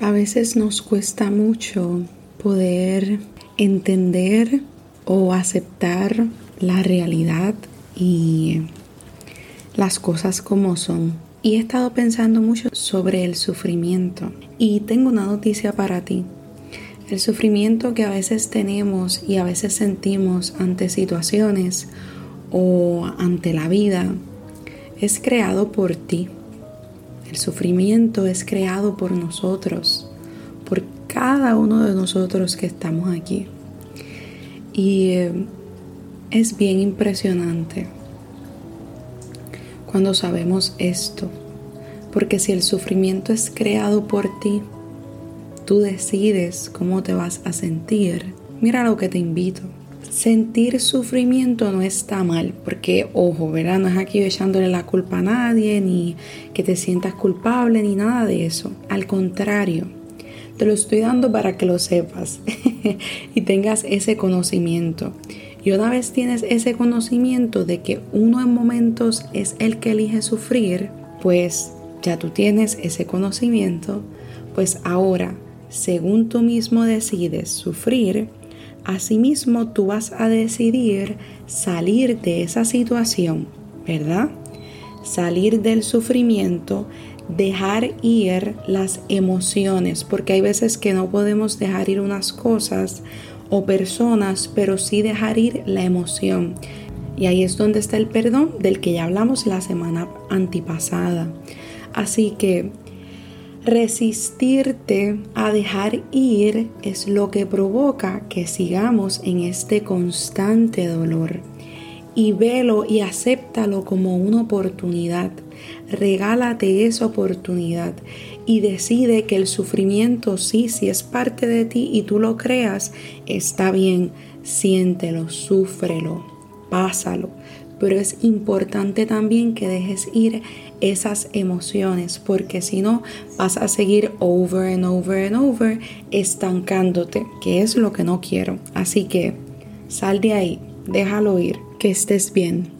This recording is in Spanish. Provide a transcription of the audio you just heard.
A veces nos cuesta mucho poder entender o aceptar la realidad y las cosas como son. Y he estado pensando mucho sobre el sufrimiento. Y tengo una noticia para ti. El sufrimiento que a veces tenemos y a veces sentimos ante situaciones o ante la vida es creado por ti. El sufrimiento es creado por nosotros, por cada uno de nosotros que estamos aquí. Y eh, es bien impresionante cuando sabemos esto, porque si el sufrimiento es creado por ti, tú decides cómo te vas a sentir. Mira lo que te invito. Sentir sufrimiento no está mal, porque ojo, ¿verdad? No es aquí echándole la culpa a nadie, ni que te sientas culpable, ni nada de eso. Al contrario, te lo estoy dando para que lo sepas y tengas ese conocimiento. Y una vez tienes ese conocimiento de que uno en momentos es el que elige sufrir, pues ya tú tienes ese conocimiento, pues ahora, según tú mismo decides sufrir, asimismo tú vas a decidir salir de esa situación, ¿verdad? Salir del sufrimiento, dejar ir las emociones, porque hay veces que no podemos dejar ir unas cosas o personas, pero sí dejar ir la emoción. Y ahí es donde está el perdón del que ya hablamos la semana antipasada. Así que resistirte a dejar ir es lo que provoca que sigamos en este constante dolor. Y velo y acéptalo como una oportunidad. Regálate esa oportunidad y decide que el sufrimiento sí, si es parte de ti y tú lo creas, está bien, siéntelo, súfrelo, pásalo. Pero es importante también que dejes ir esas emociones, porque si no vas a seguir over and over and over estancándote, que es lo que no quiero. Así que sal de ahí, déjalo ir, que estés bien.